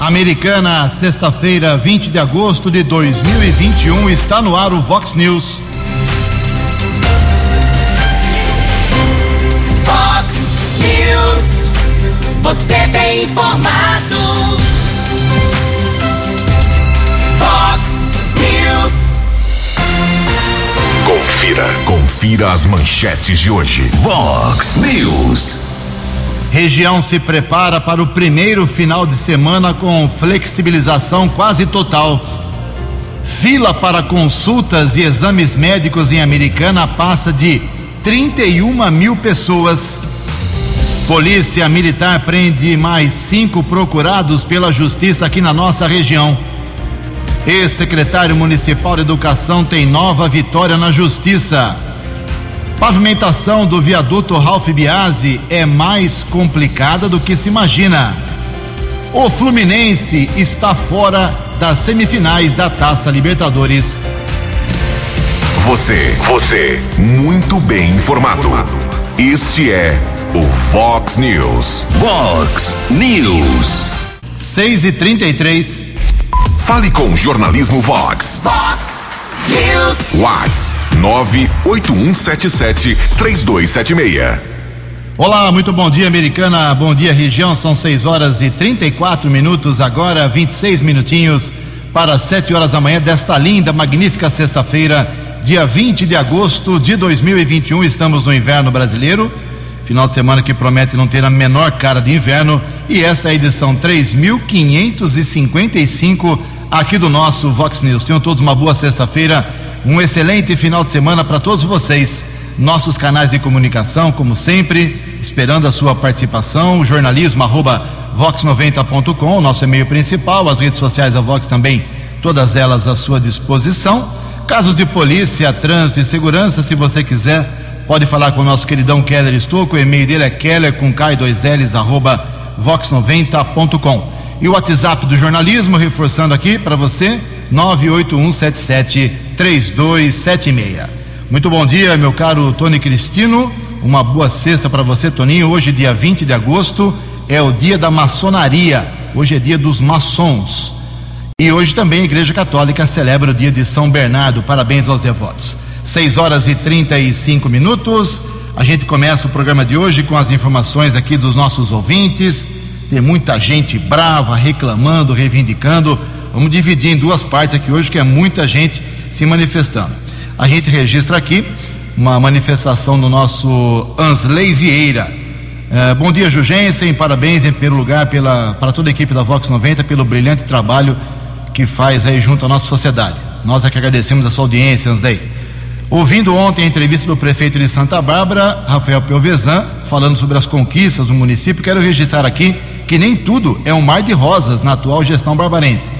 Americana, sexta-feira, 20 de agosto de 2021, está no ar o Vox News. Vox News, você tem informado. Vox News. Confira, confira as manchetes de hoje. Vox News. Região se prepara para o primeiro final de semana com flexibilização quase total. Fila para consultas e exames médicos em Americana passa de 31 mil pessoas. Polícia Militar prende mais cinco procurados pela Justiça aqui na nossa região. Ex-secretário municipal de Educação tem nova vitória na Justiça. Pavimentação do viaduto Ralph Biasi é mais complicada do que se imagina. O Fluminense está fora das semifinais da Taça Libertadores. Você, você, muito bem informado. Este é o Vox News. Vox News. 6 e 33 Fale com o jornalismo Vox. Vox News. Whats 981773276. Olá, muito bom dia, americana. Bom dia, região. São 6 horas e 34 minutos, agora 26 minutinhos para 7 horas da manhã desta linda, magnífica sexta-feira, dia 20 de agosto de 2021. Estamos no inverno brasileiro. Final de semana que promete não ter a menor cara de inverno. E esta é a edição 3555 aqui do nosso Vox News. Tenham todos uma boa sexta-feira, um excelente final de semana para todos vocês. Nossos canais de comunicação, como sempre, esperando a sua participação, jornalismo arroba vox90.com, nosso e-mail principal, as redes sociais da Vox também, todas elas à sua disposição. Casos de polícia, trânsito e segurança, se você quiser, pode falar com o nosso queridão Keller Estouco, o e-mail dele é keller com K2Ls arroba vox90.com. E o WhatsApp do jornalismo, reforçando aqui para você, 981773276. Muito bom dia, meu caro Tony Cristino. Uma boa sexta para você, Toninho. Hoje, dia 20 de agosto, é o dia da maçonaria. Hoje é dia dos maçons. E hoje também a Igreja Católica celebra o dia de São Bernardo. Parabéns aos devotos. 6 horas e 35 minutos. A gente começa o programa de hoje com as informações aqui dos nossos ouvintes. Tem muita gente brava, reclamando, reivindicando. Vamos dividir em duas partes aqui hoje, que é muita gente se manifestando. A gente registra aqui uma manifestação do nosso Ansley Vieira. É, bom dia, Jugensen. Parabéns, em primeiro lugar, pela, para toda a equipe da Vox 90 pelo brilhante trabalho que faz aí junto à nossa sociedade. Nós é que agradecemos a sua audiência, Ansley. Ouvindo ontem a entrevista do prefeito de Santa Bárbara, Rafael Pelvezan, falando sobre as conquistas do município, quero registrar aqui que nem tudo é um mar de rosas na atual gestão barbarense.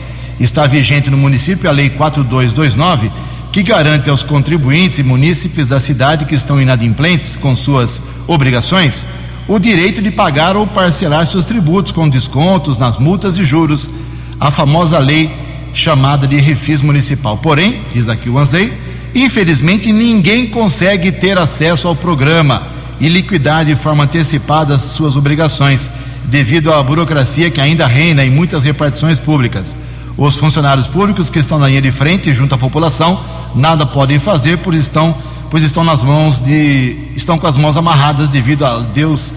Está vigente no município a Lei 4229, que garante aos contribuintes e munícipes da cidade que estão inadimplentes com suas obrigações o direito de pagar ou parcelar seus tributos com descontos nas multas e juros, a famosa lei chamada de refis municipal. Porém, diz aqui o Ansley, infelizmente ninguém consegue ter acesso ao programa e liquidar de forma antecipada as suas obrigações, devido à burocracia que ainda reina em muitas repartições públicas. Os funcionários públicos que estão na linha de frente junto à população nada podem fazer, pois estão, pois estão nas mãos de. estão com as mãos amarradas devido a Deus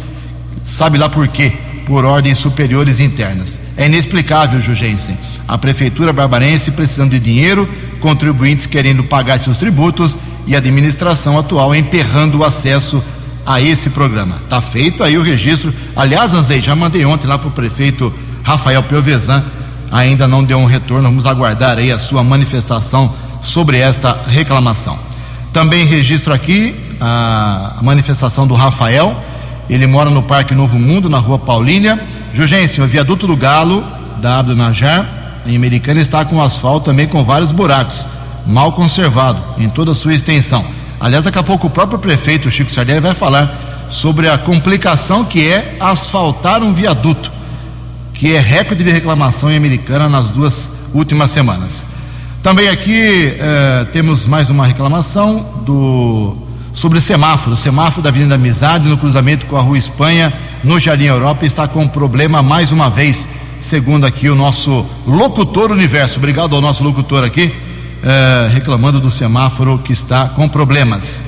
sabe lá por quê, por ordens superiores internas. É inexplicável, Jugensen. A prefeitura barbarense precisando de dinheiro, contribuintes querendo pagar seus tributos e a administração atual emperrando o acesso a esse programa. Tá feito aí o registro. Aliás, Ansley, já mandei ontem lá para o prefeito Rafael Piovesan, ainda não deu um retorno. Vamos aguardar aí a sua manifestação sobre esta reclamação. Também registro aqui a, manifestação do Rafael. Ele mora no Parque Novo Mundo, na rua Paulínia. Jugêncio, o viaduto do Galo, da Abdo Najar, em Americana, está com asfalto também com vários buracos, mal conservado em toda a sua extensão. Aliás, daqui a pouco o próprio prefeito Chico Sardelli vai falar sobre a complicação que é asfaltar um viaduto, que é recorde de reclamação em Americana nas duas últimas semanas. Também aqui eh, temos mais uma reclamação do sobre semáforo. O semáforo da Avenida Amizade, no cruzamento com a Rua Espanha, no Jardim Europa, está com problema mais uma vez. segundo aqui o nosso locutor universo. Obrigado ao nosso locutor aqui, eh, reclamando do semáforo que está com problemas.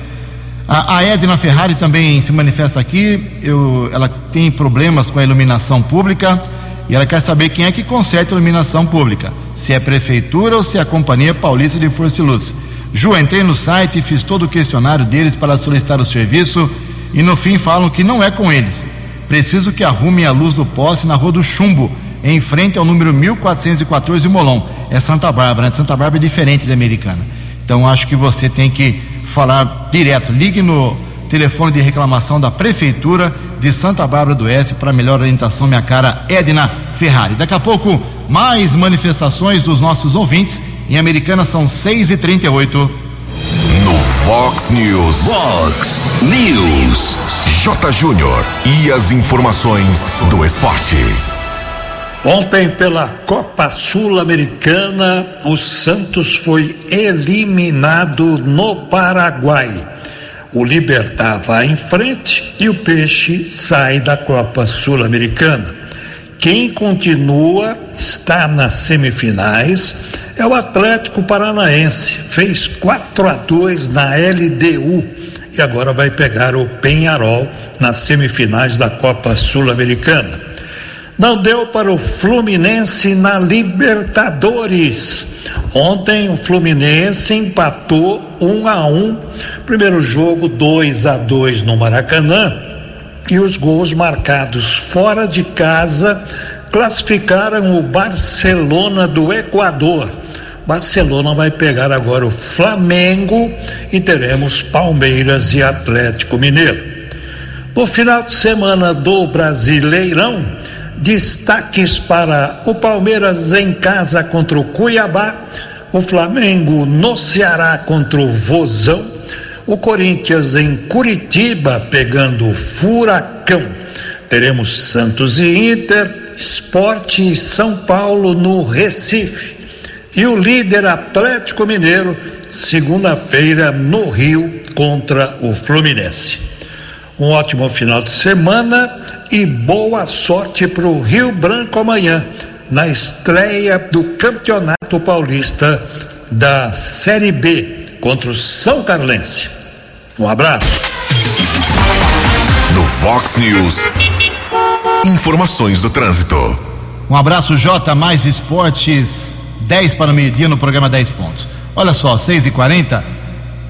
A, a Edna Ferrari também se manifesta aqui. Eu, ela tem problemas com a iluminação pública e ela quer saber quem é que conserta a iluminação pública, se é a prefeitura ou se é a Companhia Paulista de Força e Luz. Ju, entrei no site e fiz todo o questionário deles para solicitar o serviço e no fim falam que não é com eles. Preciso que arrumem a luz do poste na Rua do Chumbo, em frente ao número 1414 Molon. É Santa Bárbara, né? Santa Bárbara é diferente da americana. Então acho que você tem que falar direto. Ligue no telefone de reclamação da Prefeitura de Santa Bárbara do Oeste para melhor orientação, minha cara Edna Ferrari. Daqui a pouco, mais manifestações dos nossos ouvintes. Em Americana são 6 e 38 No Fox News. Fox News. J. Júnior. E as informações do esporte. Ontem, pela Copa Sul-Americana, o Santos foi eliminado no Paraguai. O Libertar vai em frente e o Peixe sai da Copa Sul-Americana. Quem continua está nas semifinais é o Atlético Paranaense. Fez 4 a 2 na LDU e agora vai pegar o Penharol nas semifinais da Copa Sul-Americana. Não deu para o Fluminense na Libertadores. Ontem o Fluminense empatou 1 um a 1. Um. Primeiro jogo 2 a 2 no Maracanã. E os gols marcados fora de casa classificaram o Barcelona do Equador. Barcelona vai pegar agora o Flamengo e teremos Palmeiras e Atlético Mineiro. No final de semana do Brasileirão, Destaques para o Palmeiras em casa contra o Cuiabá, o Flamengo no Ceará contra o Vozão, o Corinthians em Curitiba pegando o Furacão. Teremos Santos e Inter, Esporte e São Paulo no Recife. E o líder Atlético Mineiro, segunda-feira no Rio contra o Fluminense. Um ótimo final de semana e boa sorte para o Rio Branco amanhã, na estreia do Campeonato Paulista da Série B contra o São Carlense. Um abraço. No Fox News, informações do trânsito. Um abraço, J. Mais Esportes, 10 para o meio-dia no programa 10 Pontos. Olha só, 6 e 40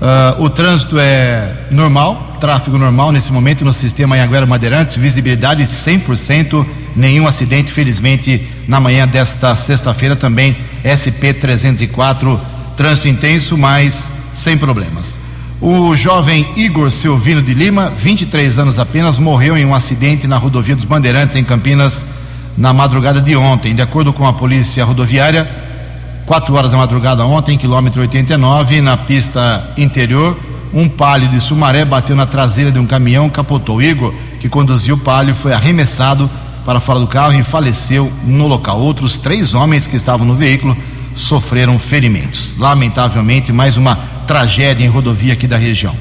uh, o trânsito é normal, tráfego normal nesse momento no sistema Anhanguera Madeirantes, visibilidade 100%, nenhum acidente, felizmente, na manhã desta sexta-feira também, SP 304, trânsito intenso, mas sem problemas. O jovem Igor Silvino de Lima, 23 anos apenas, morreu em um acidente na rodovia dos Bandeirantes, em Campinas, na madrugada de ontem. De acordo com a polícia rodoviária, 4 horas da madrugada ontem, quilômetro 89, na pista interior, um palio de Sumaré bateu na traseira de um caminhão, capotou. O Igor, que conduziu o palio, foi arremessado para fora do carro e faleceu no local. Outros três homens que estavam no veículo sofreram ferimentos. Lamentavelmente, mais uma tragédia em rodovia aqui da região.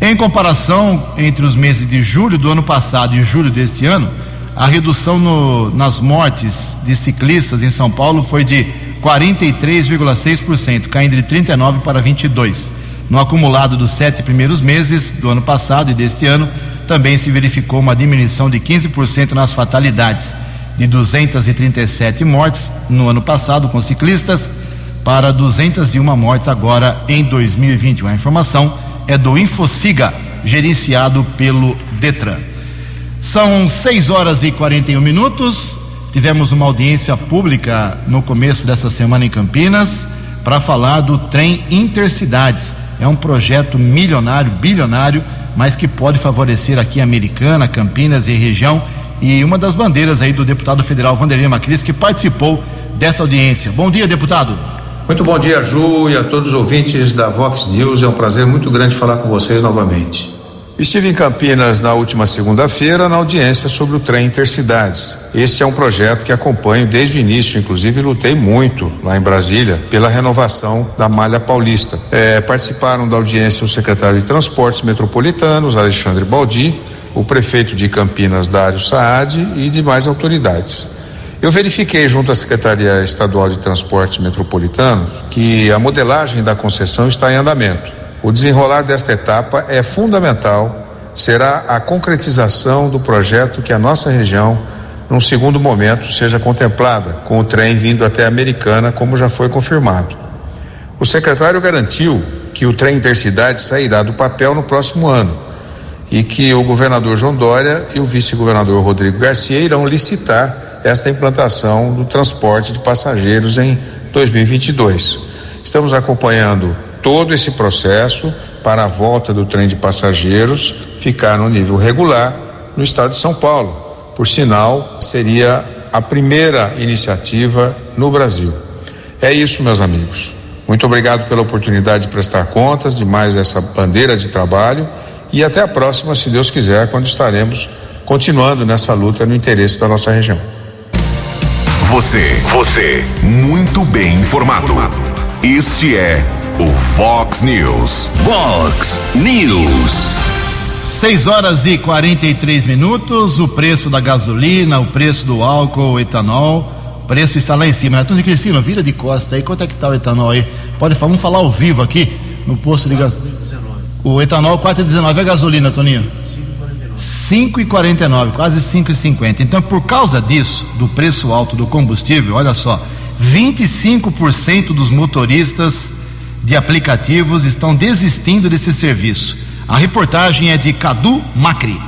Em comparação entre os meses de julho do ano passado e julho deste ano, a redução no, nas mortes de ciclistas em São Paulo foi de 43,6%, caindo de 39 para 22. No acumulado dos sete primeiros meses do ano passado e deste ano, também se verificou uma diminuição de 15% nas fatalidades, de 237 mortes no ano passado com ciclistas para 201 mortes agora em 2021. A informação é do Infociga, gerenciado pelo Detran. São 6 horas e 41 minutos. Tivemos uma audiência pública no começo dessa semana em Campinas para falar do trem Intercidades. É um projeto milionário, bilionário, mas que pode favorecer aqui a Americana, Campinas e região. E uma das bandeiras aí do deputado federal Vanderlei Macris, que participou dessa audiência. Bom dia, deputado. Muito bom dia, Ju, e a todos os ouvintes da Vox News. É um prazer muito grande falar com vocês novamente. Estive em Campinas na última segunda-feira na audiência sobre o trem Intercidades. Este é um projeto que acompanho desde o início, inclusive lutei muito lá em Brasília pela renovação da malha paulista. É, participaram da audiência o secretário de Transportes Metropolitanos, Alexandre Baldi, o prefeito de Campinas, Dário Saad, e demais autoridades. Eu verifiquei junto à Secretaria Estadual de Transportes Metropolitanos que a modelagem da concessão está em andamento. O desenrolar desta etapa é fundamental, será a concretização do projeto que a nossa região, num segundo momento, seja contemplada com o trem vindo até a Americana, como já foi confirmado. O secretário garantiu que o trem intercidade sairá do papel no próximo ano e que o governador João Dória e o vice-governador Rodrigo Garcia irão licitar esta implantação do transporte de passageiros em 2022. Estamos acompanhando todo esse processo para a volta do trem de passageiros ficar no nível regular no estado de São Paulo. Por sinal, seria a primeira iniciativa no Brasil. É isso, meus amigos. Muito obrigado pela oportunidade de prestar contas de mais essa bandeira de trabalho e até a próxima, se Deus quiser, quando estaremos continuando nessa luta no interesse da nossa região. Você, você, muito bem informado. Este é o Fox News. Fox News. 6 horas e 43 minutos. O preço da gasolina, o preço do álcool, o etanol. O preço está lá em cima. Tony Cristino, vira de costa aí. Quanto é que está o etanol aí? Pode falar, vamos falar ao vivo aqui no posto de gasolina. O etanol 4,19. É gasolina, Toninho? 5,49, quase 5,50. Então, por causa disso, do preço alto do combustível, olha só, 25% dos motoristas de aplicativos estão desistindo desse serviço. A reportagem é de Cadu Macri.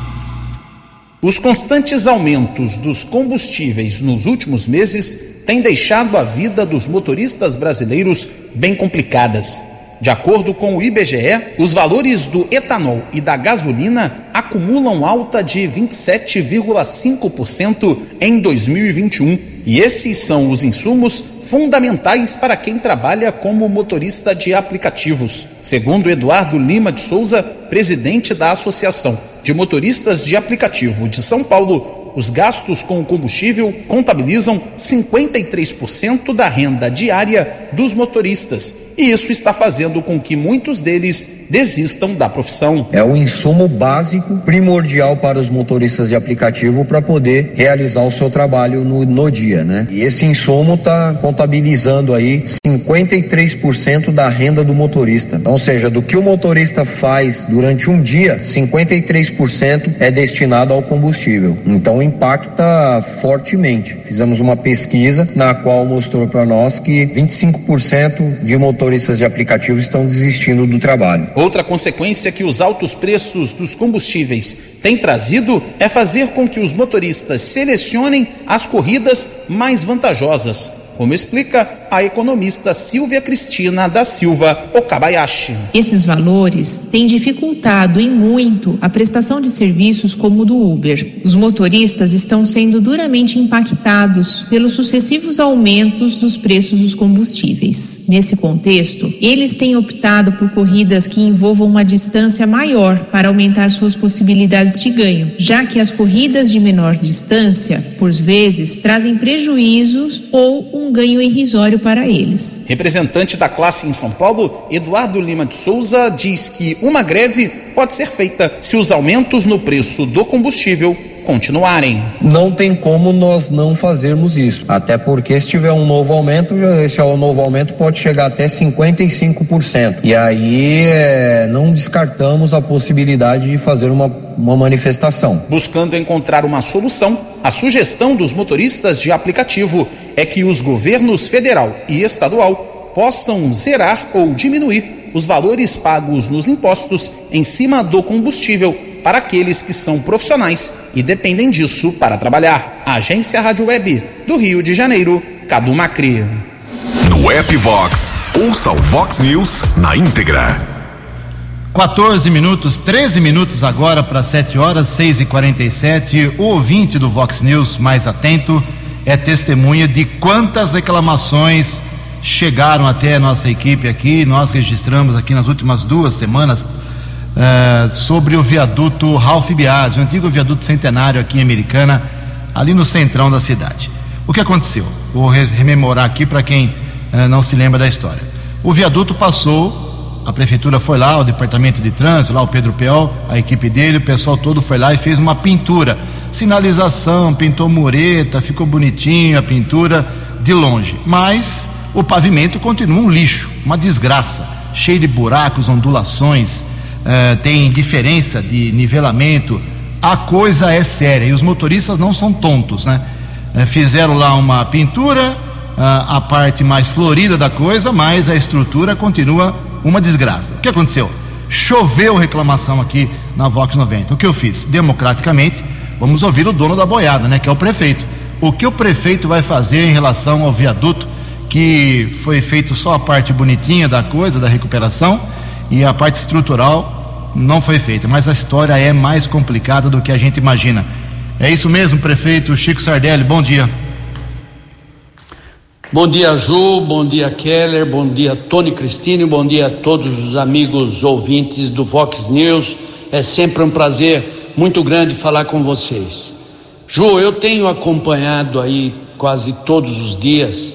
Os constantes aumentos dos combustíveis nos últimos meses têm deixado a vida dos motoristas brasileiros bem complicadas. De acordo com o IBGE, os valores do etanol e da gasolina acumulam alta de 27,5% em 2021. E esses são os insumos fundamentais para quem trabalha como motorista de aplicativos. Segundo Eduardo Lima de Souza, presidente da Associação de Motoristas de Aplicativo de São Paulo, os gastos com o combustível contabilizam 53% da renda diária dos motoristas e isso está fazendo com que muitos deles desistam da profissão. É o insumo básico, primordial para os motoristas de aplicativo para poder realizar o seu trabalho no, no dia, né? E esse insumo está contabilizando aí 53% da renda do motorista. Ou seja, do que o motorista faz durante um dia, 53% é destinado ao combustível. Então impacta fortemente. Fizemos uma pesquisa na qual mostrou para nós que 25% de motoristas de aplicativos estão desistindo do trabalho. Outra consequência que os altos preços dos combustíveis têm trazido é fazer com que os motoristas selecionem as corridas mais vantajosas como explica a economista Silvia Cristina da Silva Okabayashi. Esses valores têm dificultado em muito a prestação de serviços como o do Uber. Os motoristas estão sendo duramente impactados pelos sucessivos aumentos dos preços dos combustíveis. Nesse contexto, eles têm optado por corridas que envolvam uma distância maior para aumentar suas possibilidades de ganho, já que as corridas de menor distância, por vezes, trazem prejuízos ou um um ganho irrisório para eles. Representante da classe em São Paulo, Eduardo Lima de Souza diz que uma greve pode ser feita se os aumentos no preço do combustível continuarem. Não tem como nós não fazermos isso, até porque se tiver um novo aumento, esse novo aumento pode chegar até 55%. E aí é, não descartamos a possibilidade de fazer uma, uma manifestação. Buscando encontrar uma solução, a sugestão dos motoristas de aplicativo é que os governos federal e estadual possam zerar ou diminuir os valores pagos nos impostos em cima do combustível para aqueles que são profissionais e dependem disso para trabalhar. Agência Rádio Web do Rio de Janeiro, Cadu Macri. No app Vox, ouça o Vox News na íntegra. 14 minutos, 13 minutos agora para 7 horas, 6 e 47 O ouvinte do Vox News mais atento é testemunha de quantas reclamações chegaram até a nossa equipe aqui. Nós registramos aqui nas últimas duas semanas uh, sobre o viaduto Ralph Biasi, o antigo viaduto centenário aqui em Americana, ali no centrão da cidade. O que aconteceu? Vou rememorar aqui para quem uh, não se lembra da história. O viaduto passou, a prefeitura foi lá, o departamento de trânsito, lá o Pedro Peol, a equipe dele, o pessoal todo foi lá e fez uma pintura sinalização, pintou mureta, ficou bonitinho a pintura de longe. Mas o pavimento continua um lixo, uma desgraça, cheio de buracos, ondulações, eh, tem diferença de nivelamento. A coisa é séria e os motoristas não são tontos, né? Eh, fizeram lá uma pintura, a parte mais florida da coisa, mas a estrutura continua uma desgraça. O que aconteceu? Choveu reclamação aqui na Vox 90. O que eu fiz? Democraticamente, vamos ouvir o dono da boiada, né? Que é o prefeito. O que o prefeito vai fazer em relação ao viaduto que foi feito só a parte bonitinha da coisa, da recuperação, e a parte estrutural não foi feita. Mas a história é mais complicada do que a gente imagina. É isso mesmo, prefeito Chico Sardelli. Bom dia. Bom dia, Ju. Bom dia, Keller. Bom dia, Tony Cristine. Bom dia a todos os amigos ouvintes do Vox News. É sempre um prazer muito grande falar com vocês. Ju, eu tenho acompanhado aí quase todos os dias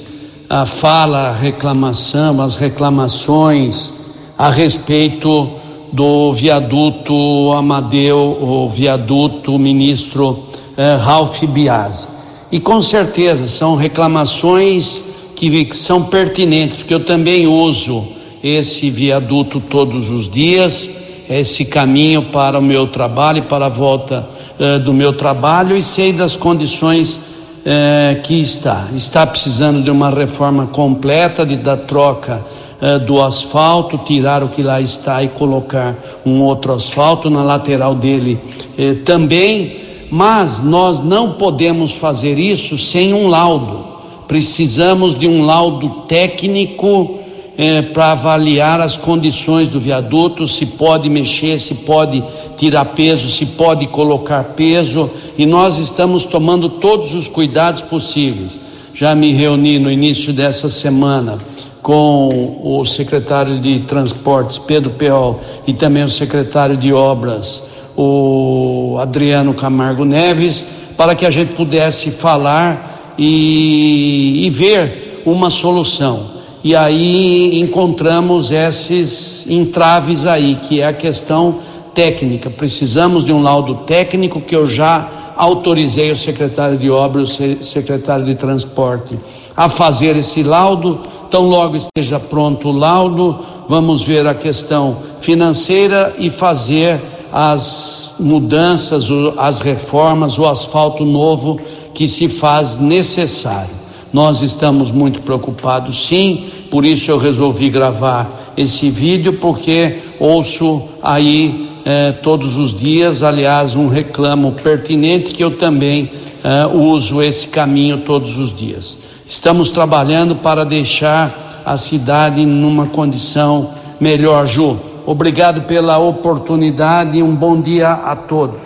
a fala, a reclamação, as reclamações a respeito do viaduto Amadeu, o viaduto ministro eh, Ralph Biasi. E com certeza são reclamações que, que são pertinentes, porque eu também uso esse viaduto todos os dias, esse caminho para o meu trabalho, para a volta eh, do meu trabalho e sei das condições eh, que está. Está precisando de uma reforma completa, de da troca eh, do asfalto, tirar o que lá está e colocar um outro asfalto na lateral dele eh, também. Mas nós não podemos fazer isso sem um laudo. Precisamos de um laudo técnico é, para avaliar as condições do viaduto, se pode mexer, se pode tirar peso, se pode colocar peso, e nós estamos tomando todos os cuidados possíveis. Já me reuni no início dessa semana com o secretário de Transportes, Pedro Peol, e também o secretário de Obras, o Adriano Camargo Neves, para que a gente pudesse falar e, e ver uma solução e aí encontramos esses entraves aí, que é a questão técnica. Precisamos de um laudo técnico que eu já autorizei o secretário de obras, o secretário de transporte a fazer esse laudo. Tão logo esteja pronto o laudo, vamos ver a questão financeira e fazer as mudanças, as reformas, o asfalto novo que se faz necessário. Nós estamos muito preocupados, sim, por isso eu resolvi gravar esse vídeo, porque ouço aí eh, todos os dias, aliás, um reclamo pertinente que eu também eh, uso esse caminho todos os dias. Estamos trabalhando para deixar a cidade numa condição melhor, Ju. Obrigado pela oportunidade e um bom dia a todos.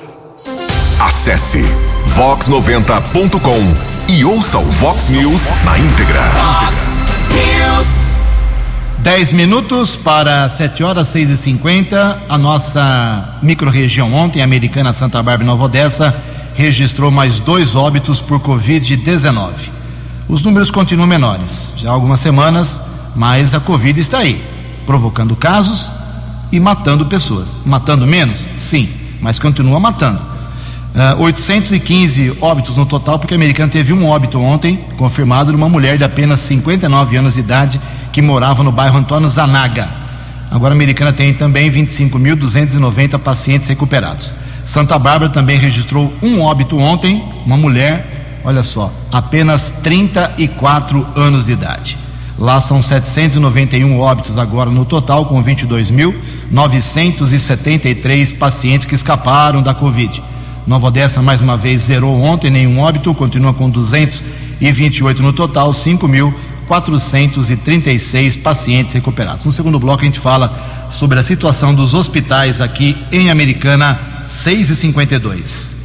Acesse vox90.com e ouça o Vox News na íntegra. Vox News. 10 minutos para 7 horas 6 e 50 A nossa microrregião ontem, Americana, Santa Bárbara e Nova Odessa, registrou mais dois óbitos por Covid-19. Os números continuam menores, já há algumas semanas, mas a Covid está aí, provocando casos e matando pessoas. Matando menos? Sim, mas continua matando. Uh, ah, 815 óbitos no total, porque a americana teve um óbito ontem, confirmado, de uma mulher de apenas 59 anos de idade que morava no bairro Antônio Zanaga. Agora a americana tem também 25.290 pacientes recuperados. Santa Bárbara também registrou um óbito ontem, uma mulher, olha só, apenas 34 anos de idade. Lá são 791 óbitos agora no total, com 22.973 pacientes que escaparam da Covid. Nova Odessa mais uma vez zerou ontem, nenhum óbito, continua com 228 no total, 5.436 pacientes recuperados. No segundo bloco a gente fala sobre a situação dos hospitais aqui em Americana, 6 e 52.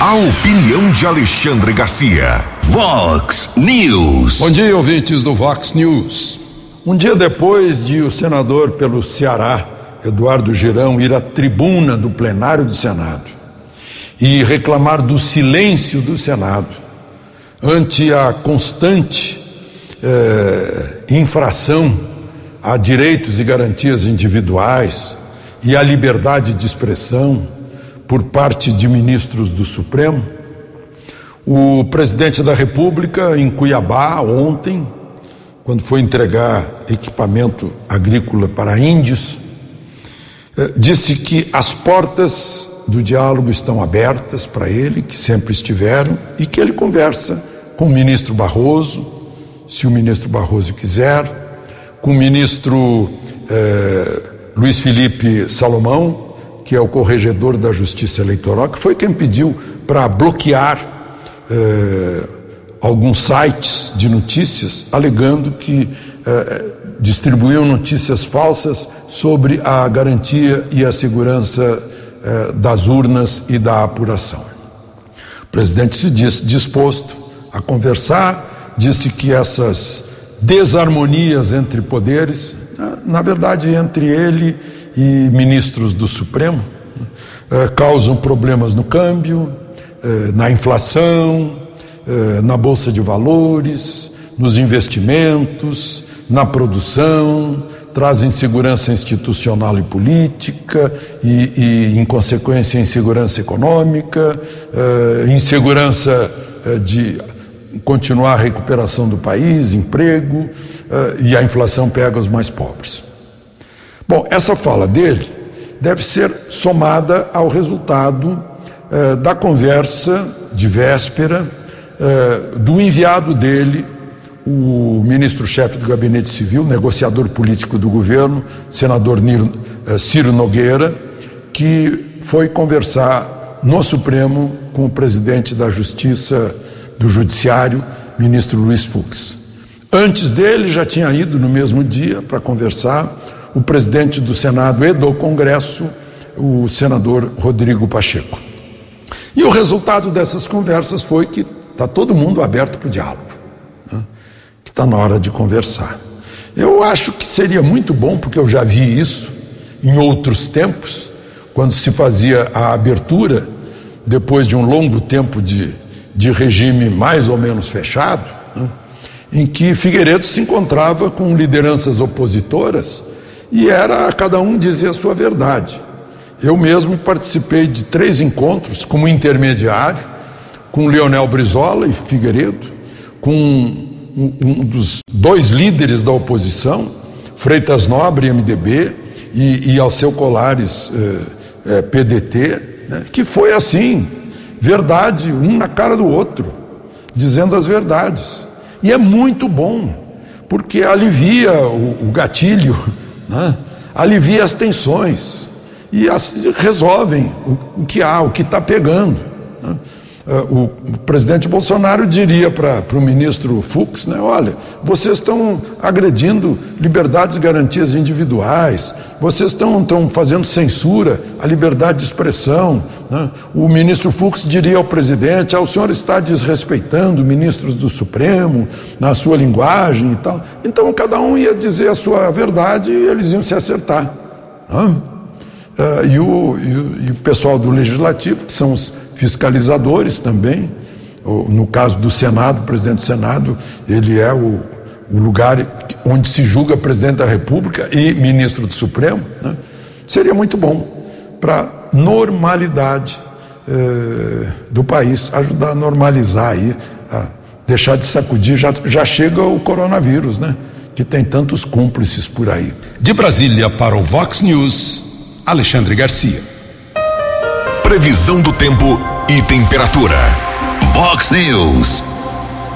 A opinião de Alexandre Garcia. Vox News. Bom dia, ouvintes do Vox News. Um dia depois de o senador pelo Ceará, Eduardo Girão ir à tribuna do plenário do Senado e reclamar do silêncio do Senado ante a constante eh, infração a direitos e garantias individuais e à liberdade de expressão por parte de ministros do Supremo. O presidente da República, em Cuiabá, ontem, quando foi entregar equipamento agrícola para índios, disse que as portas do diálogo estão abertas para ele, que sempre estiveram, e que ele conversa com o ministro Barroso, se o ministro Barroso quiser, com o ministro eh, Luiz Felipe Salomão, que é o corregedor da Justiça Eleitoral, que foi quem pediu para bloquear eh, alguns sites de notícias, alegando que eh, distribuíam notícias falsas sobre a garantia e a segurança eh, das urnas e da apuração. O presidente se disse disposto a conversar, disse que essas desarmonias entre poderes, na verdade, entre ele e ministros do Supremo, eh, causam problemas no câmbio, eh, na inflação, eh, na bolsa de valores, nos investimentos, na produção, trazem insegurança institucional e política e, e em consequência, insegurança econômica, insegurança de continuar a recuperação do país, emprego, e a inflação pega os mais pobres. Bom, essa fala dele deve ser somada ao resultado eh, da conversa de véspera eh, do enviado dele, o ministro-chefe do Gabinete Civil, negociador político do governo, senador eh, Ciro Nogueira, que foi conversar no Supremo com o presidente da Justiça do Judiciário, ministro Luiz Fux. Antes dele, já tinha ido no mesmo dia para conversar o presidente do Senado e do Congresso, o senador Rodrigo Pacheco. E o resultado dessas conversas foi que está todo mundo aberto para o diálogo, está na hora de conversar. Eu acho que seria muito bom, porque eu já vi isso em outros tempos, quando se fazia a abertura, depois de um longo tempo de, de regime mais ou menos fechado, né? em que Figueiredo se encontrava com lideranças opositoras e era cada um dizer a sua verdade. Eu mesmo participei de três encontros como intermediário com Leonel Brizola e Figueiredo, com um, dos dois líderes da oposição, Freitas Nobre, MDB, e, e Alceu Colares, eh, eh, PDT, né, que foi assim, verdade, um na cara do outro, dizendo as verdades. E é muito bom, porque alivia o, o gatilho né? alivia as tensões e as, resolvem o, o, que há, o que está pegando. Né? Uh, o, presidente Bolsonaro diria para o ministro Fux, né, olha, vocês estão agredindo liberdades e garantias individuais, vocês estão, estão fazendo censura à liberdade de expressão. Né? O ministro Fux diria ao presidente, ah, o senhor está desrespeitando ministros do Supremo na sua linguagem e tal. Então cada um ia dizer a sua verdade e eles iam se acertar. Né? Uh, e, o, e, o, pessoal do Legislativo, que são os fiscalizadores também. No caso do Senado, o presidente do Senado, ele é o, o lugar onde se julga presidente da República e ministro do Supremo. Né? Seria muito bom para normalidade eh, do país, ajudar a normalizar aí, a deixar de sacudir. Já, já chega o coronavírus, né? Que tem tantos cúmplices por aí. De Brasília para o Vox News, Alexandre Garcia. Previsão do tempo e temperatura. Vox News.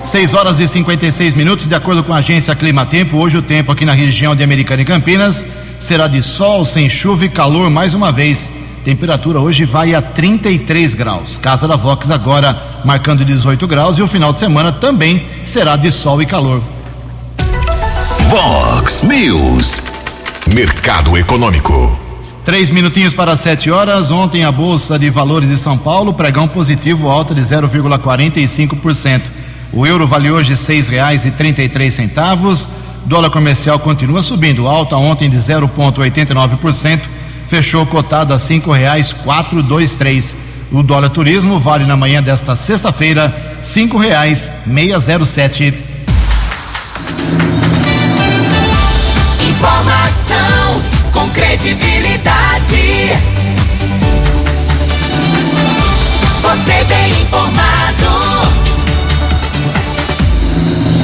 6 horas e 56 minutos, de acordo com a agência Clima Tempo. Hoje o tempo aqui na região de Americana e Campinas será de sol, sem chuva e calor mais uma vez. Temperatura hoje vai a 33 graus. Casa da Vox agora marcando 18 graus e o final de semana também será de sol e calor. Vox News. Mercado Econômico. Três minutinhos para sete horas. Ontem a Bolsa de Valores de São Paulo, pregão positivo, alta de 0,45%. O euro vale hoje três centavos. Dólar comercial continua subindo, alta ontem de 0,89%, fechou cotado a dois três. O dólar turismo vale na manhã desta sexta-feira zero sete. Informação com credibilidade. Você bem informado.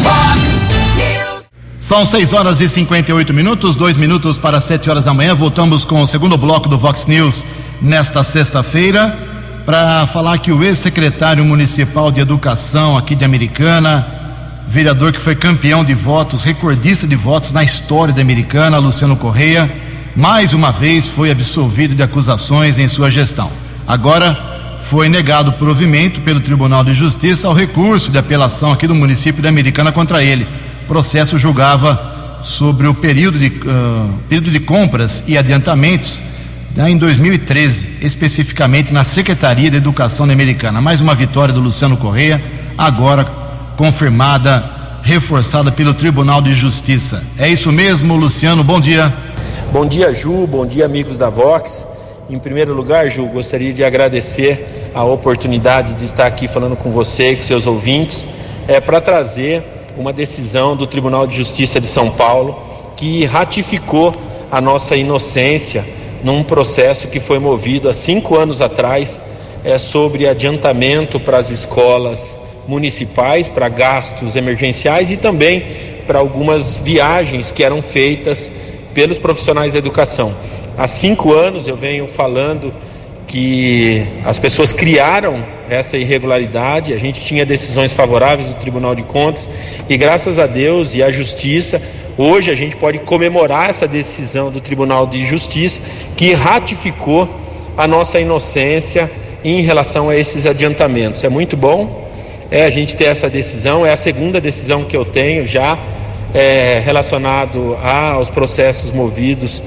Fox News. São 6 horas e 58 minutos, dois minutos para 7 horas da manhã. Voltamos com o segundo bloco do Vox News nesta sexta-feira para falar que o ex-secretário municipal de educação aqui de Americana, vereador que foi campeão de votos, recordista de votos na história da Americana, Luciano Correia, mais uma vez foi absolvido de acusações em sua gestão. Agora foi negado provimento pelo Tribunal de Justiça ao recurso de apelação aqui do município de Americana contra ele. O processo julgava sobre o período de, uh, período de compras e adiantamentos né, em 2013, especificamente na Secretaria de Educação da Americana. Mais uma vitória do Luciano Correia, agora confirmada, reforçada pelo Tribunal de Justiça. É isso mesmo, Luciano, bom dia. Bom dia, Ju, bom dia, amigos da Vox. Em primeiro lugar, Ju, gostaria de agradecer a oportunidade de estar aqui falando com você e com seus ouvintes é, para trazer uma decisão do Tribunal de Justiça de São Paulo que ratificou a nossa inocência num processo que foi movido há cinco anos atrás é, sobre adiantamento para as escolas municipais, para gastos emergenciais e também para algumas viagens que eram feitas pelos profissionais da educação. Há cinco anos eu venho falando que as pessoas criaram essa irregularidade, a gente tinha decisões favoráveis do Tribunal de Contas e graças a Deus e à Justiça, hoje a gente pode comemorar essa decisão do Tribunal de Justiça que ratificou a nossa inocência em relação a esses adiantamentos. É muito bom é, a gente ter essa decisão, é a segunda decisão que eu tenho já é, relacionado aos processos movidos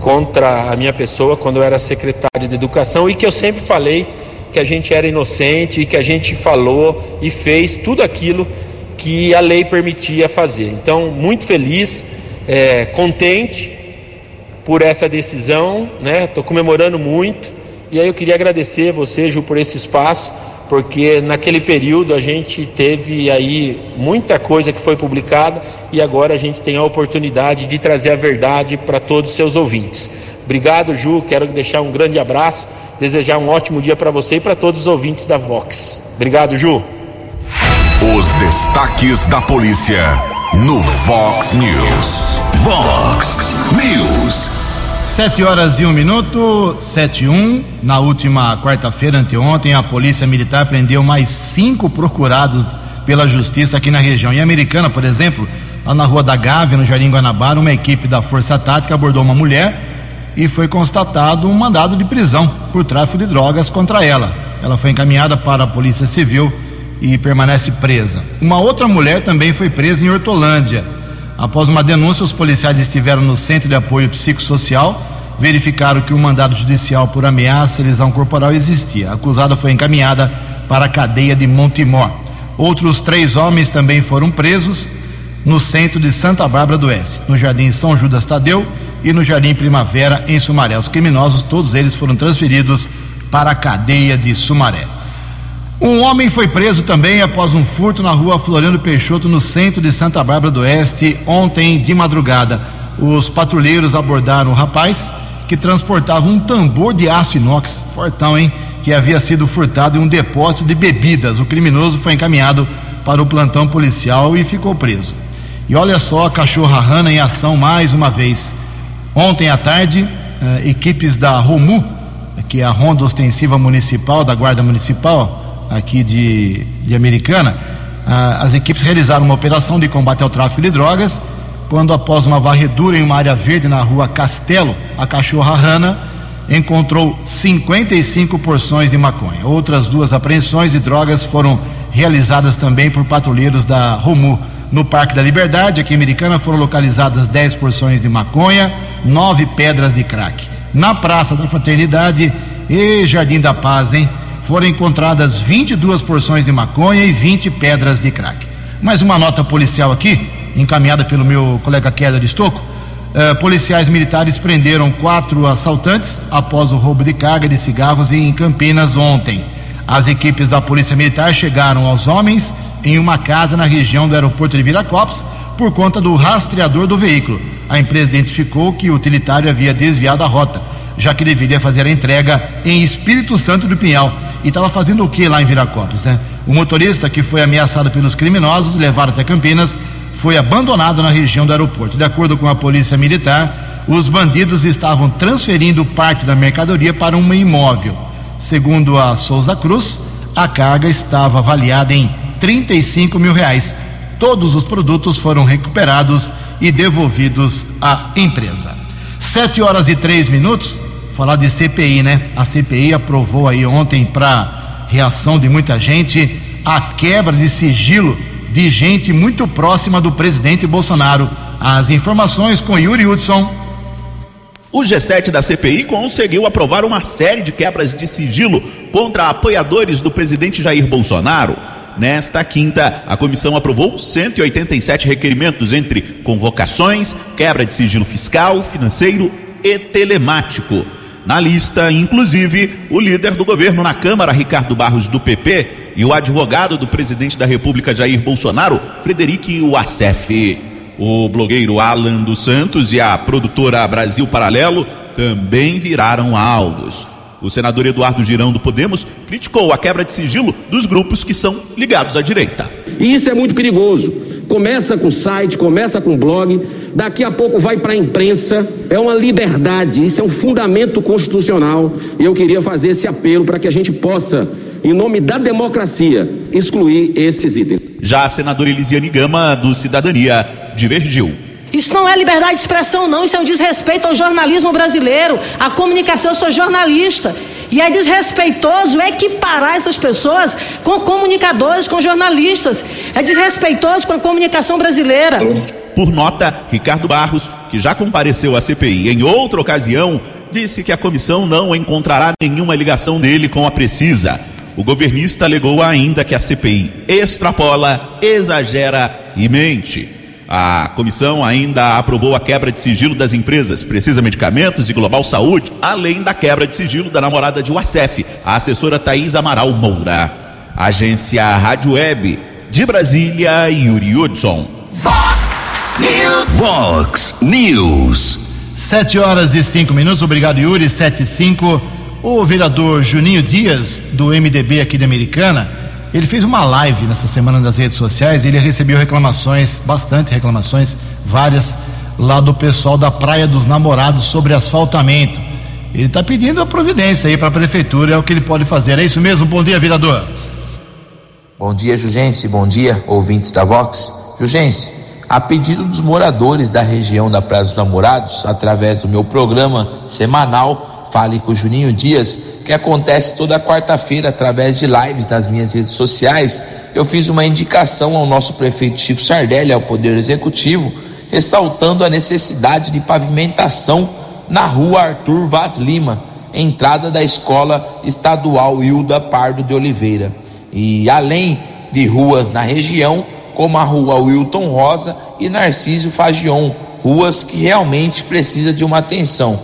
contra a minha pessoa quando eu era secretário de Educação e que eu sempre falei que a gente era inocente e que a gente falou e fez tudo aquilo que a lei permitia fazer. Então, muito feliz, é, contente por essa decisão, né? Estou comemorando muito e aí eu queria agradecer você, Ju, por esse espaço porque naquele período a gente teve aí muita coisa que foi publicada e agora a gente tem a oportunidade de trazer a verdade para todos os seus ouvintes. Obrigado, Ju, quero deixar um grande abraço, desejar um ótimo dia para você e para todos os ouvintes da Vox. Obrigado, Ju. Os destaques da polícia no Vox News. Vox News. Sete horas e um minuto, sete e um. Na última quarta-feira, anteontem, a Polícia Militar prendeu mais cinco procurados pela Justiça aqui na região. Em Americana, por exemplo, lá na Rua da Gávea, no Jardim Guanabara, uma equipe da Força Tática abordou uma mulher e foi constatado um mandado de prisão por tráfico de drogas contra ela. Ela foi encaminhada para a Polícia Civil e permanece presa. Uma outra mulher também foi presa em Hortolândia Após uma denúncia, os policiais estiveram no Centro de Apoio Psicossocial, verificaram que um mandado judicial por ameaça e lesão corporal existia. A acusada foi encaminhada para a cadeia de Montemor. Outros três homens também foram presos no centro de Santa Bárbara do Oeste, no Jardim São Judas Tadeu e no Jardim Primavera, em Sumaré. Os criminosos, todos eles foram transferidos para a cadeia de Sumaré. Um homem foi preso também após um furto na rua Floriano Peixoto, no centro de Santa Bárbara do Oeste, ontem de madrugada. Os patrulheiros abordaram o rapaz que transportava um tambor de aço inox, fortão, hein? Que havia sido furtado em um depósito de bebidas. O criminoso foi encaminhado para o plantão policial e ficou preso. E olha só a cachorra rana em ação mais uma vez. Ontem à tarde, eh, equipes da ROMU, que é a Ronda Ostensiva Municipal, da Guarda Municipal, aqui de, de Americana, ah, as equipes realizaram uma operação de combate ao tráfico de drogas, quando após uma varredura em uma área verde na rua Castelo, a cachorra Rana encontrou 55 porções de maconha. Outras duas apreensões de drogas foram realizadas também por patrulheiros da Romu. No Parque da Liberdade, aqui em Americana, foram localizadas 10 porções de maconha, 9 pedras de crack. Na Praça da Fraternidade e Jardim da Paz, hein? Foram encontradas 22 porções de maconha e 20 pedras de crack. Mais uma nota policial aqui, encaminhada pelo meu colega Keller Estocco. Uh, policiais militares prenderam quatro assaltantes após o roubo de carga de cigarros em Campinas ontem. As equipes da Polícia Militar chegaram aos homens em uma casa na região do aeroporto de Viracopos por conta do rastreador do veículo. A empresa identificou que o utilitário havia desviado a rota. Já que deveria fazer a entrega em Espírito Santo do Pinhal. E estava fazendo o que lá em Viracopos, né? O motorista que foi ameaçado pelos criminosos, levado até Campinas, foi abandonado na região do aeroporto. De acordo com a polícia militar, os bandidos estavam transferindo parte da mercadoria para um imóvel. Segundo a Souza Cruz, a carga estava avaliada em 35 mil reais. Todos os produtos foram recuperados e devolvidos à empresa. Sete horas e três minutos. Falar de CPI, né? A CPI aprovou aí ontem para reação de muita gente a quebra de sigilo de gente muito próxima do presidente Bolsonaro. As informações com Yuri Hudson. O G7 da CPI conseguiu aprovar uma série de quebras de sigilo contra apoiadores do presidente Jair Bolsonaro. Nesta quinta, a comissão aprovou 187 requerimentos entre convocações, quebra de sigilo fiscal, financeiro e telemático. Na lista, inclusive, o líder do governo na Câmara, Ricardo Barros, do PP, e o advogado do presidente da República, Jair Bolsonaro, Frederic Wassef. O blogueiro Alan dos Santos e a produtora Brasil Paralelo também viraram alvos. O senador Eduardo Girão do Podemos criticou a quebra de sigilo dos grupos que são ligados à direita. E isso é muito perigoso. Começa com site, começa com blog, daqui a pouco vai para a imprensa. É uma liberdade, isso é um fundamento constitucional. E eu queria fazer esse apelo para que a gente possa, em nome da democracia, excluir esses itens. Já a senadora Elisiane Gama, do Cidadania, divergiu. Isso não é liberdade de expressão, não. Isso é um desrespeito ao jornalismo brasileiro, à comunicação. Eu sou jornalista. E é desrespeitoso equiparar essas pessoas com comunicadores, com jornalistas. É desrespeitoso com a comunicação brasileira. Por nota, Ricardo Barros, que já compareceu à CPI em outra ocasião, disse que a comissão não encontrará nenhuma ligação dele com a Precisa. O governista alegou ainda que a CPI extrapola, exagera e mente. A comissão ainda aprovou a quebra de sigilo das empresas Precisa Medicamentos e Global Saúde, além da quebra de sigilo da namorada de Uacef, a assessora Thaís Amaral Moura. Agência Rádio Web, de Brasília, Yuri Hudson. Fox News. Fox News. Sete horas e cinco minutos, obrigado Yuri, sete e cinco. O vereador Juninho Dias, do MDB aqui de Americana, ele fez uma live nessa semana nas redes sociais e ele recebeu reclamações, bastante reclamações, várias, lá do pessoal da Praia dos Namorados sobre asfaltamento. Ele está pedindo a providência aí para a prefeitura, é o que ele pode fazer. É isso mesmo? Bom dia, vereador. Bom dia, Jugense. Bom dia, ouvintes da Vox. Jugense, a pedido dos moradores da região da Praia dos Namorados, através do meu programa semanal Fale com o Juninho Dias, que acontece toda quarta-feira através de lives nas minhas redes sociais, eu fiz uma indicação ao nosso prefeito Chico Sardelli, ao Poder Executivo, ressaltando a necessidade de pavimentação na rua Arthur Vaz Lima, entrada da escola estadual Hilda Pardo de Oliveira. E além de ruas na região, como a rua Wilton Rosa e Narciso Fagion, ruas que realmente precisam de uma atenção.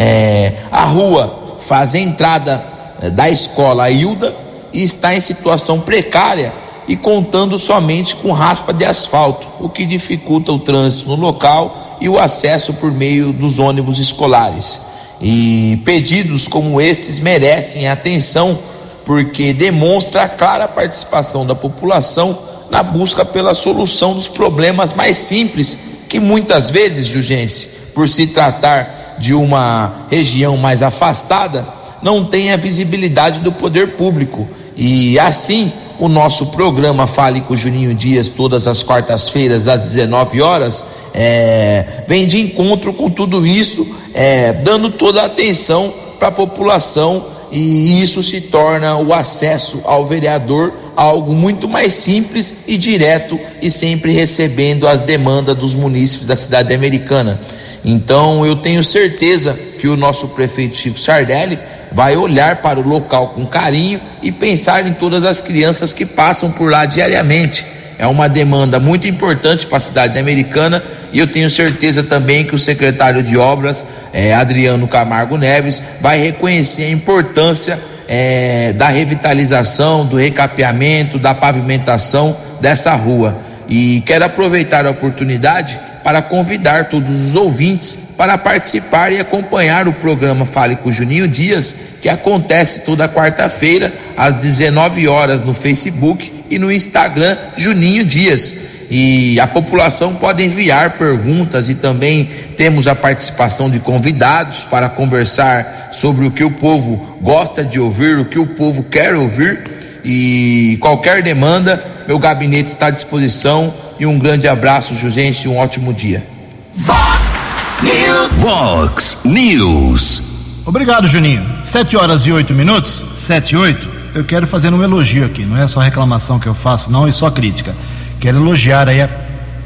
É, a rua faz a entrada é, da escola Hilda e está em situação precária e contando somente com raspa de asfalto, o que dificulta o trânsito no local e o acesso por meio dos ônibus escolares. E pedidos como estes merecem atenção porque demonstra a clara participação da população na busca pela solução dos problemas mais simples que muitas vezes, Jugense, por se tratar de uma região mais afastada, não tem a visibilidade do poder público. E assim, o nosso programa Fale com Juninho Dias, todas as quartas-feiras, às 19 horas, é, vem de encontro com tudo isso, é, dando toda a atenção para a população e isso se torna o acesso ao vereador algo muito mais simples e direto e sempre recebendo as demandas dos munícipes da cidade americana. Então eu tenho certeza que o nosso prefeito Chico Sardelli vai olhar para o local com carinho e pensar em todas as crianças que passam por lá diariamente. É uma demanda muito importante para a cidade americana e eu tenho certeza também que o secretário de Obras, eh, Adriano Camargo Neves, vai reconhecer a importância eh, da revitalização, do recapeamento, da pavimentação dessa rua. E quero aproveitar a oportunidade para convidar todos os ouvintes para participar e acompanhar o programa Fale com Juninho Dias, que acontece toda quarta-feira às 19 horas no Facebook e no Instagram Juninho Dias. E a população pode enviar perguntas e também temos a participação de convidados para conversar sobre o que o povo gosta de ouvir, o que o povo quer ouvir e qualquer demanda, meu gabinete está à disposição e um grande abraço, Jugense, e um ótimo dia. Fox News. Fox News. Obrigado, Juninho. Sete horas e oito minutos, sete e oito. Eu quero fazer um elogio aqui, não é só reclamação que eu faço, não, e só crítica. Quero elogiar aí a,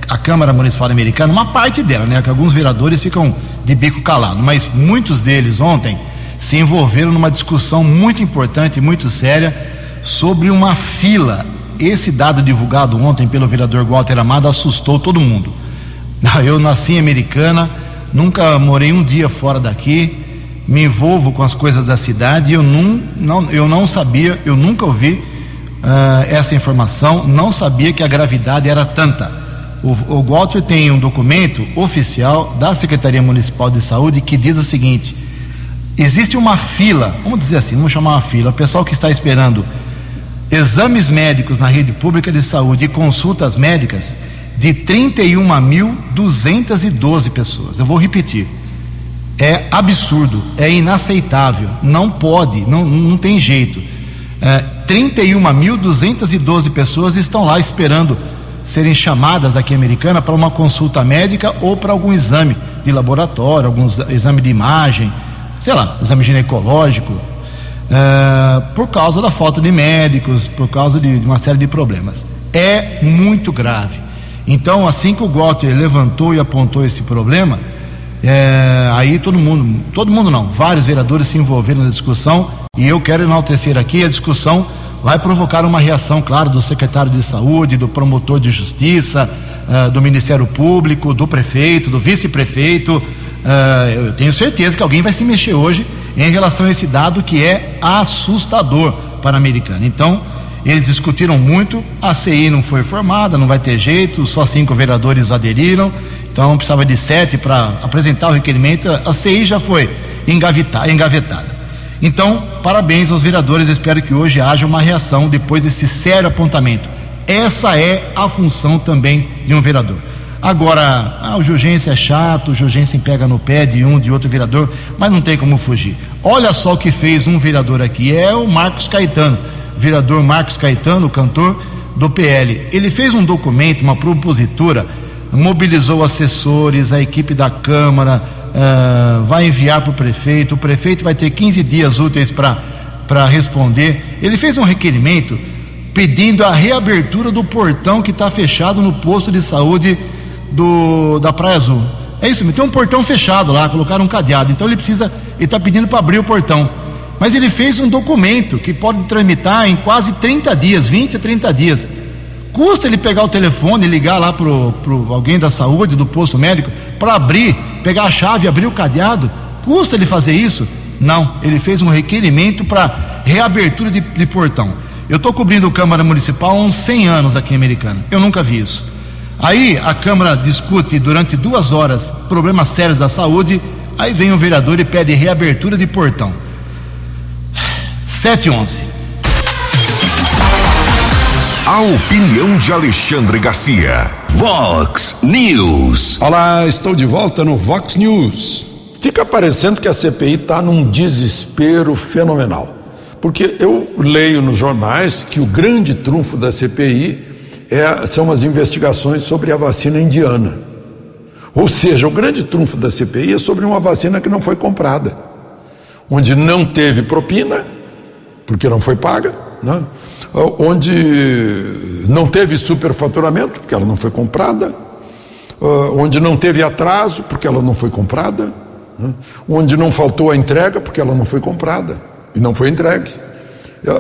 a Câmara Municipal Americana, uma parte dela, né? Que alguns vereadores ficam de bico calado, mas muitos deles ontem se envolveram numa discussão muito importante, muito séria, sobre uma fila. Esse dado divulgado ontem pelo vereador Walter Amado assustou todo mundo. Eu nasci em Americana, nunca morei um dia fora daqui, me envolvo com as coisas da cidade e eu não, não, eu não sabia, eu nunca ouvi uh, essa informação, não sabia que a gravidade era tanta. O, o Walter tem um documento oficial da Secretaria Municipal de Saúde que diz o seguinte: existe uma fila, vamos dizer assim, vamos chamar uma fila, o pessoal que está esperando exames médicos na rede pública de saúde e consultas médicas de 31.212 pessoas. Eu vou repetir. É absurdo, é inaceitável, não pode, não, não tem jeito. É, 31.212 pessoas estão lá esperando serem chamadas aqui Americana para uma consulta médica ou para algum exame de laboratório, algum exame de imagem, sei lá, exame ginecológico, é, por causa da falta de médicos, por causa de, de, uma série de problemas. É muito grave. Então, assim que o Walter levantou e apontou esse problema, é, aí todo mundo, todo mundo não, vários vereadores se envolveram na discussão e eu quero enaltecer aqui a discussão vai provocar uma reação, claro, do secretário de saúde, do promotor de justiça, uh, do Ministério Público, do prefeito, do vice-prefeito. Uh, eu tenho certeza que alguém vai se mexer hoje em relação a esse dado que é assustador para a americana. Então, eles discutiram muito, a CI não foi formada, não vai ter jeito, só cinco vereadores aderiram, então precisava de sete para apresentar o requerimento, a CI já foi engavetada. Então, parabéns aos vereadores, espero que hoje haja uma reação depois desse sério apontamento. Essa é a função também de um vereador. Agora, ah, o Jurgensen é chato, o Jurgensen pega no pé de um, de outro vereador, mas não tem como fugir. Olha só o que fez um vereador aqui, é o Marcos Caetano, vereador Marcos Caetano, cantor do PL. Ele fez um documento, uma propositura, mobilizou assessores, a equipe da Câmara, uh, vai enviar para o prefeito, o prefeito vai ter 15 dias úteis para responder. Ele fez um requerimento pedindo a reabertura do portão que está fechado no posto de saúde do, da Praia Azul. É isso, tem um portão fechado lá, colocaram um cadeado. Então ele precisa, ele está pedindo para abrir o portão. Mas ele fez um documento que pode tramitar em quase 30 dias, 20 a 30 dias. Custa ele pegar o telefone e ligar lá para alguém da saúde, do posto médico, para abrir pegar a chave, abrir o cadeado? Custa ele fazer isso? Não, ele fez um requerimento para reabertura de, de, portão. Eu estou cobrindo Câmara Municipal há uns 100 anos aqui em Americana. Eu nunca vi isso. Aí a Câmara discute durante duas horas problemas sérios da saúde. Aí vem o vereador e pede reabertura de portão. 711. A opinião de Alexandre Garcia. Vox News. Olá, estou de volta no Vox News. Fica parecendo que a CPI está num desespero fenomenal. Porque eu leio nos jornais que o grande trunfo da CPI é, são as investigações sobre a vacina indiana. Ou seja, o grande trunfo da CPI é sobre uma vacina que não foi comprada, onde não teve propina, porque não foi paga, né? onde não teve superfaturamento, porque ela não foi comprada, onde não teve atraso, porque ela não foi comprada, né? onde não faltou a entrega, porque ela não foi comprada e não foi entregue.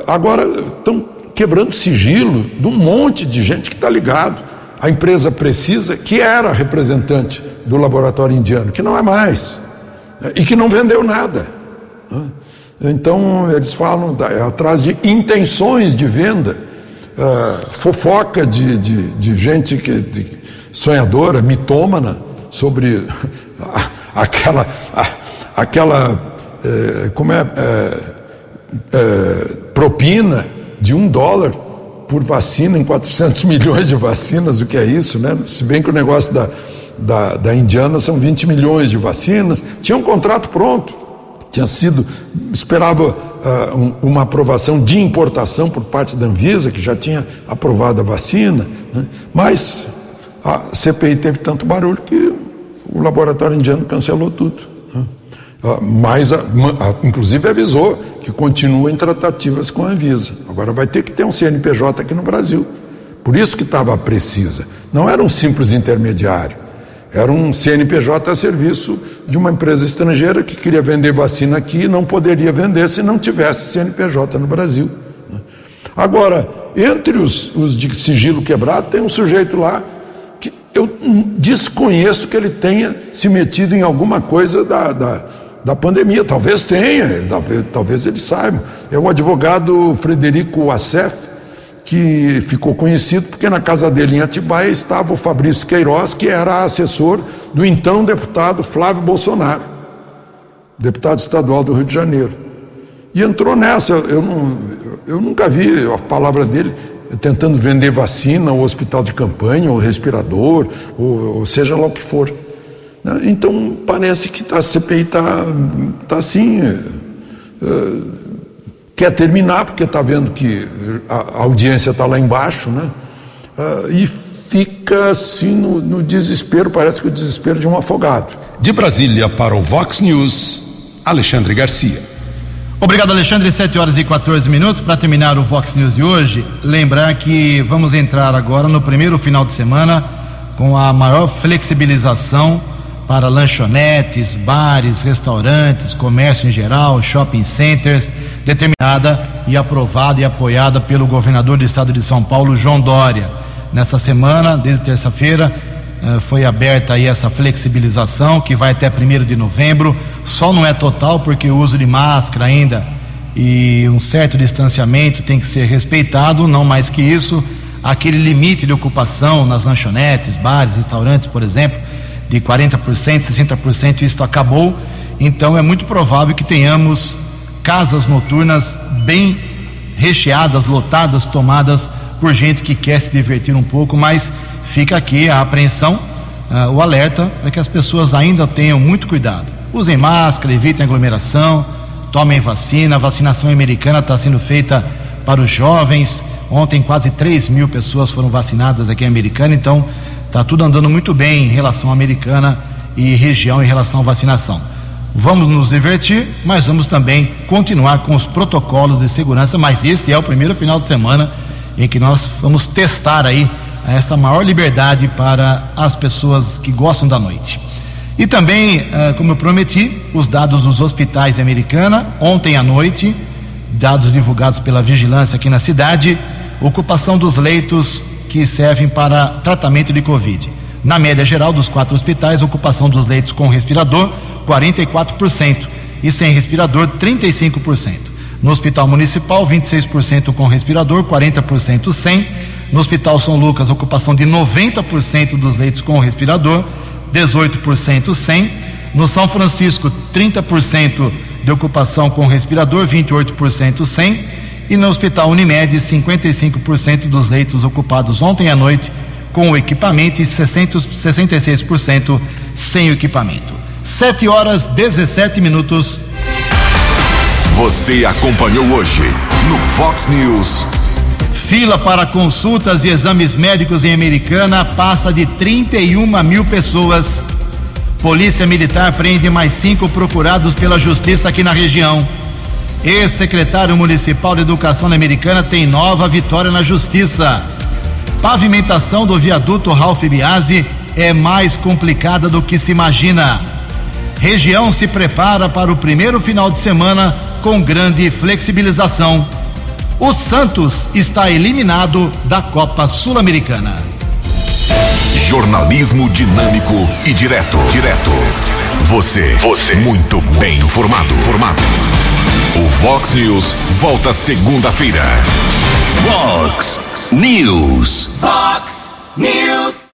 Agora estão quebrando sigilo de um monte de gente que está ligado. A empresa precisa, que era representante do laboratório indiano, que não é mais, né? e que não vendeu nada. Né? Então, eles falam é atrás de intenções de venda uh, fofoca de, de, de gente que, de, sonhadora, mitômana, sobre aquela, aquela eh, como é, eh, eh, propina de um dólar por vacina em 400 milhões de vacinas, o que é isso, né? Se bem que o negócio da, da, da Indiana são 20 milhões de vacinas, tinha um contrato pronto, tinha sido, esperava uh, um, uma aprovação de importação por parte da Anvisa, que já tinha aprovado a vacina, né? mas a CPI teve tanto barulho que o laboratório indiano cancelou tudo. Né? Uh, mas, inclusive, avisou que continua em tratativas com a Anvisa. Agora vai ter que ter um CNPJ aqui no Brasil. Por isso que estava precisa. Não era um simples intermediário. Era um CNPJ a serviço de uma empresa estrangeira que queria vender vacina aqui e não poderia vender se não tivesse CNPJ no Brasil. Agora, entre os, os de sigilo quebrado, tem um sujeito lá que eu desconheço que ele tenha se metido em alguma coisa da, da, da pandemia. Talvez tenha, talvez, talvez ele saiba. É o advogado Frederico Assef, que ficou conhecido porque na casa dele em Atibaia estava o Fabrício Queiroz, que era assessor do então deputado Flávio Bolsonaro, deputado estadual do Rio de Janeiro. E entrou nessa, eu, não, eu nunca vi a palavra dele tentando vender vacina, ou hospital de campanha, ou respirador, ou, ou seja lá o que for. Né? Então parece que a CPI está tá assim. Uh, quer terminar, porque está vendo que a, audiência está lá embaixo, né? Ah, e fica assim no, no desespero, parece que o desespero de um afogado. De Brasília para o Vox News, Alexandre Garcia. Obrigado, Alexandre. 7 horas e 14 minutos. Para terminar o Vox News de hoje, lembrar que vamos entrar agora no primeiro final de semana com a maior flexibilização para lanchonetes, bares, restaurantes, comércio em geral, shopping centers, determinada e aprovada e apoiada pelo governador do estado de São Paulo, João Dória. Nessa semana, desde terça-feira, eh, foi aberta aí essa flexibilização que vai até 1 de novembro. Só não é total porque o uso de máscara ainda e um certo distanciamento tem que ser respeitado, não mais que isso. Aquele limite de ocupação nas lanchonetes, bares, restaurantes, por exemplo, de 40%, 60%, isso acabou. Então é muito provável que tenhamos casas noturnas bem recheadas, lotadas, tomadas por gente que quer se divertir um pouco, mas fica aqui a apreensão, uh, o alerta para que as pessoas ainda tenham muito cuidado. Usem máscara, evitem aglomeração, tomem vacina. A vacinação americana está sendo feita para os jovens. Ontem quase 3 mil pessoas foram vacinadas aqui em Americana, então está tudo andando muito bem em relação à Americana e região em relação à vacinação. Vamos nos divertir, mas vamos também continuar com os protocolos de segurança. Mas esse é o primeiro final de semana em que nós vamos testar aí essa maior liberdade para as pessoas que gostam da noite. E também, eh, como eu prometi, os dados dos hospitais americana, ontem à noite, dados divulgados pela vigilância aqui na cidade, ocupação dos leitos que servem para tratamento de Covid. Na média geral dos quatro hospitais, ocupação dos leitos com respirador 44% e sem respirador 35%. No Hospital Municipal, 26% com respirador, 40% sem. No Hospital São Lucas, ocupação de 90% dos leitos com respirador, 18% sem. No São Francisco, 30% de ocupação com respirador, 28% sem. E no Hospital Unimed, 55% dos leitos ocupados ontem à noite com o equipamento e 60, 66% sem o equipamento. 7 horas 17 minutos. Você acompanhou hoje no Fox News. Fila para consultas e exames médicos em Americana passa de 31 mil pessoas. Polícia Militar prende mais cinco procurados pela Justiça aqui na região. Ex-secretário municipal de Educação na Americana tem nova vitória na Justiça. Pavimentação do viaduto Ralph Biasi é mais complicada do que se imagina. Região se prepara para o primeiro final de semana com grande flexibilização. O Santos está eliminado da Copa Sul-Americana. Jornalismo dinâmico e direto. Direto. Você. Você. Muito bem informado. Formado. O Vox News volta segunda-feira. Vox News. Fox News.